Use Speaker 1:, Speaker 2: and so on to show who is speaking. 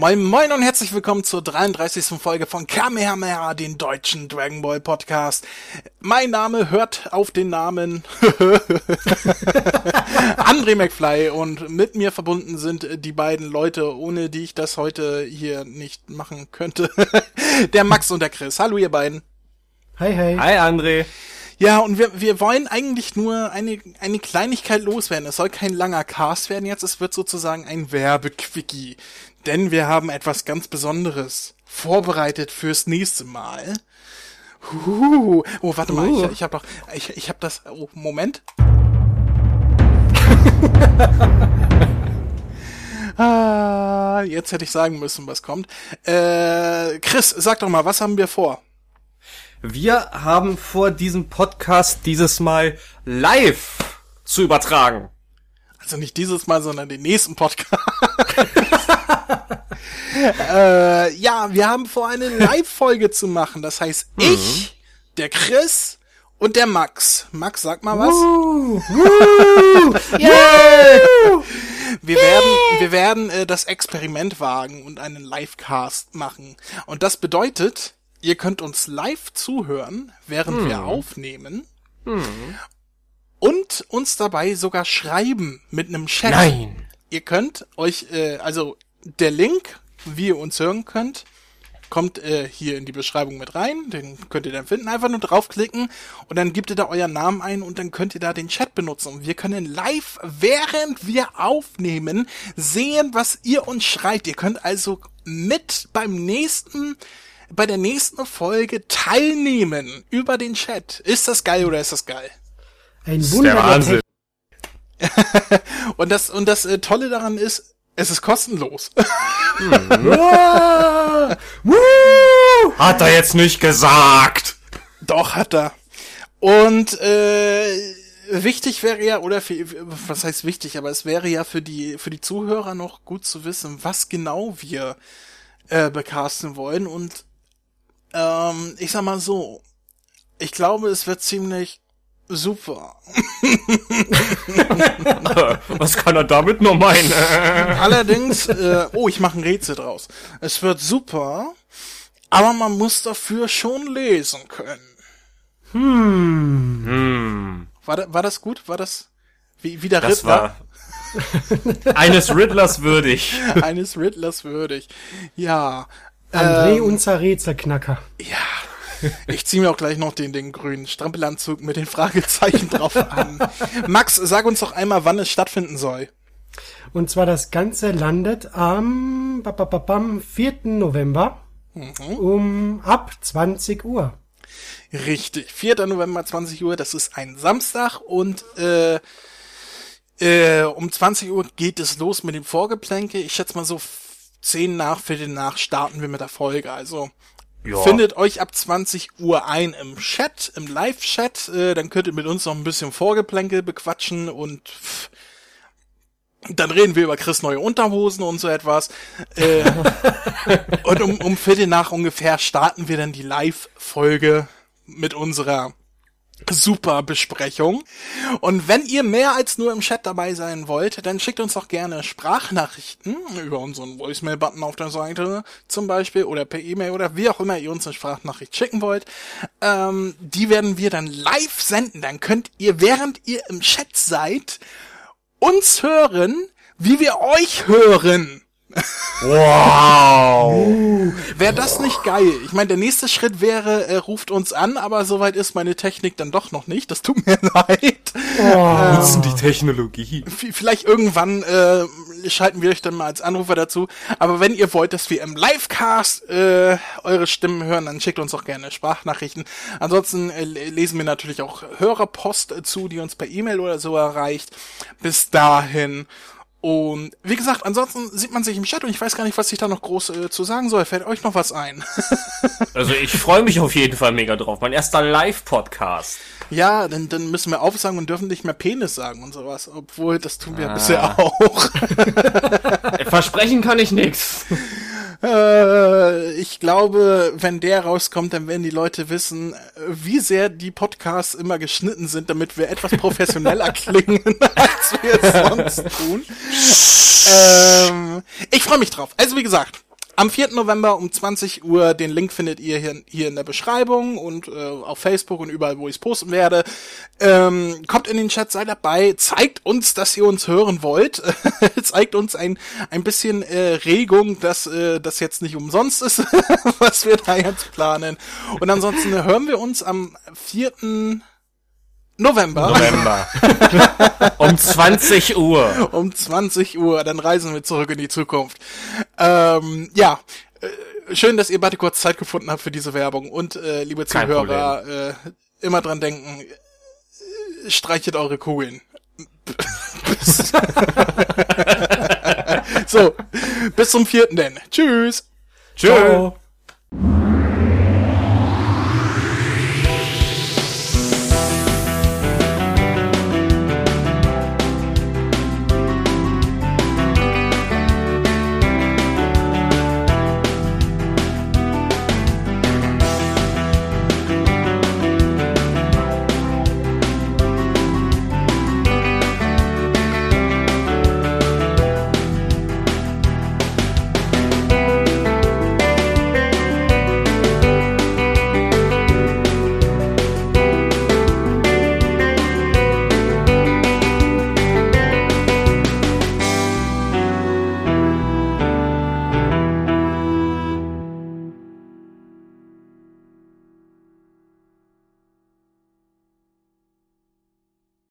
Speaker 1: Moin Moin und herzlich willkommen zur 33. Folge von Kamehameha, den deutschen Dragon Ball Podcast. Mein Name hört auf den Namen André McFly und mit mir verbunden sind die beiden Leute, ohne die ich das heute hier nicht machen könnte. der Max und der Chris. Hallo ihr beiden.
Speaker 2: Hi, hi.
Speaker 3: Hi André.
Speaker 1: Ja, und wir, wir wollen eigentlich nur eine, eine Kleinigkeit loswerden. Es soll kein langer Cast werden jetzt, es wird sozusagen ein Werbequickie. Denn wir haben etwas ganz Besonderes vorbereitet fürs nächste Mal. Huh. Oh, warte mal, ich, ich habe doch, ich, ich habe das, oh, Moment. ah, jetzt hätte ich sagen müssen, was kommt. Äh, Chris, sag doch mal, was haben wir vor?
Speaker 3: Wir haben vor, diesen Podcast dieses Mal live zu übertragen.
Speaker 1: Also nicht dieses Mal, sondern den nächsten Podcast. äh, ja, wir haben vor, eine Live-Folge zu machen. Das heißt, mhm. ich, der Chris und der Max. Max, sag mal was. Yeah. Wir werden, wir werden äh, das Experiment wagen und einen Livecast machen. Und das bedeutet, ihr könnt uns live zuhören, während hm. wir aufnehmen. Hm. Und uns dabei sogar schreiben mit einem Chat.
Speaker 3: Nein.
Speaker 1: Ihr könnt euch, äh, also der Link, wie ihr uns hören könnt, kommt äh, hier in die Beschreibung mit rein. Den könnt ihr dann finden. Einfach nur draufklicken und dann gebt ihr da euren Namen ein und dann könnt ihr da den Chat benutzen. Und wir können live, während wir aufnehmen, sehen, was ihr uns schreibt. Ihr könnt also mit beim nächsten bei der nächsten Folge teilnehmen über den Chat. Ist das geil oder ist das geil?
Speaker 2: Ein Wunder.
Speaker 1: und das und das äh, Tolle daran ist, es ist kostenlos.
Speaker 3: hat er jetzt nicht gesagt?
Speaker 1: Doch, hat er. Und äh, wichtig wäre ja, oder für, was heißt wichtig, aber es wäre ja für die, für die Zuhörer noch gut zu wissen, was genau wir äh, becasten wollen. Und ähm, ich sag mal so, ich glaube, es wird ziemlich super.
Speaker 3: Was kann er damit nur meinen?
Speaker 1: Allerdings, äh, oh, ich mache ein Rätsel draus. Es wird super, aber man muss dafür schon lesen können.
Speaker 2: Hm.
Speaker 1: hm. War, da, war das gut? War das wie, wie der
Speaker 3: das
Speaker 1: Riddler?
Speaker 3: War eines Riddlers würdig.
Speaker 1: Eines Riddlers würdig. Ja.
Speaker 2: André, ähm, unser Rätselknacker.
Speaker 1: Ja, ich ziehe mir auch gleich noch den, den grünen Strampelanzug mit den Fragezeichen drauf an. Max, sag uns doch einmal, wann es stattfinden soll.
Speaker 2: Und zwar das Ganze landet am 4. November mhm. um ab 20 Uhr.
Speaker 1: Richtig, 4. November 20 Uhr, das ist ein Samstag und äh, äh, um 20 Uhr geht es los mit dem Vorgeplänke. Ich schätze mal so 10 nach, Viertel nach starten wir mit der Folge. Also ja. Findet euch ab 20 Uhr ein im Chat, im Live-Chat. Äh, dann könnt ihr mit uns noch ein bisschen Vorgeplänkel bequatschen und pff, dann reden wir über Chris neue Unterhosen und so etwas. Äh, und um, um Viertel nach ungefähr starten wir dann die Live-Folge mit unserer super Besprechung. Und wenn ihr mehr als nur im Chat dabei sein wollt, dann schickt uns doch gerne Sprachnachrichten über unseren Voicemail-Button auf der Seite zum Beispiel oder per E-Mail oder wie auch immer ihr uns eine Sprachnachricht schicken wollt. Ähm, die werden wir dann live senden. Dann könnt ihr, während ihr im Chat seid, uns hören, wie wir euch hören.
Speaker 3: Wow!
Speaker 1: Uh, wäre das nicht geil? Ich meine, der nächste Schritt wäre, er ruft uns an, aber soweit ist meine Technik dann doch noch nicht. Das tut mir leid.
Speaker 3: Oh. Nutzen die Technologie.
Speaker 1: Vielleicht irgendwann äh, schalten wir euch dann mal als Anrufer dazu. Aber wenn ihr wollt, dass wir im Livecast äh, eure Stimmen hören, dann schickt uns auch gerne Sprachnachrichten. Ansonsten äh, lesen wir natürlich auch Hörerpost zu, die uns per E-Mail oder so erreicht. Bis dahin. Und wie gesagt, ansonsten sieht man sich im Chat und ich weiß gar nicht, was ich da noch groß äh, zu sagen soll. Fällt euch noch was ein?
Speaker 3: also ich freue mich auf jeden Fall mega drauf. Mein erster Live-Podcast.
Speaker 1: Ja, dann, dann müssen wir aufsagen und dürfen nicht mehr Penis sagen und sowas. Obwohl, das tun wir ah. bisher auch.
Speaker 3: Versprechen kann ich nix.
Speaker 1: Äh, ich glaube, wenn der rauskommt, dann werden die Leute wissen, wie sehr die Podcasts immer geschnitten sind, damit wir etwas professioneller klingen, als wir es sonst tun. ähm, ich freue mich drauf. Also wie gesagt, am 4. November um 20 Uhr, den Link findet ihr hier, hier in der Beschreibung und äh, auf Facebook und überall, wo ich es posten werde. Ähm, kommt in den Chat, seid dabei, zeigt uns, dass ihr uns hören wollt. zeigt uns ein, ein bisschen äh, Regung, dass äh, das jetzt nicht umsonst ist, was wir da jetzt planen. Und ansonsten hören wir uns am 4. November.
Speaker 3: November. um 20 Uhr.
Speaker 1: Um 20 Uhr, dann reisen wir zurück in die Zukunft. Ähm, ja, äh, schön, dass ihr beide kurz Zeit gefunden habt für diese Werbung. Und äh, liebe Zuhörer, äh, immer dran denken, äh, streichet eure Kugeln. Bis- so, bis zum vierten denn. Tschüss.
Speaker 3: Tschüss.
Speaker 2: Ciao.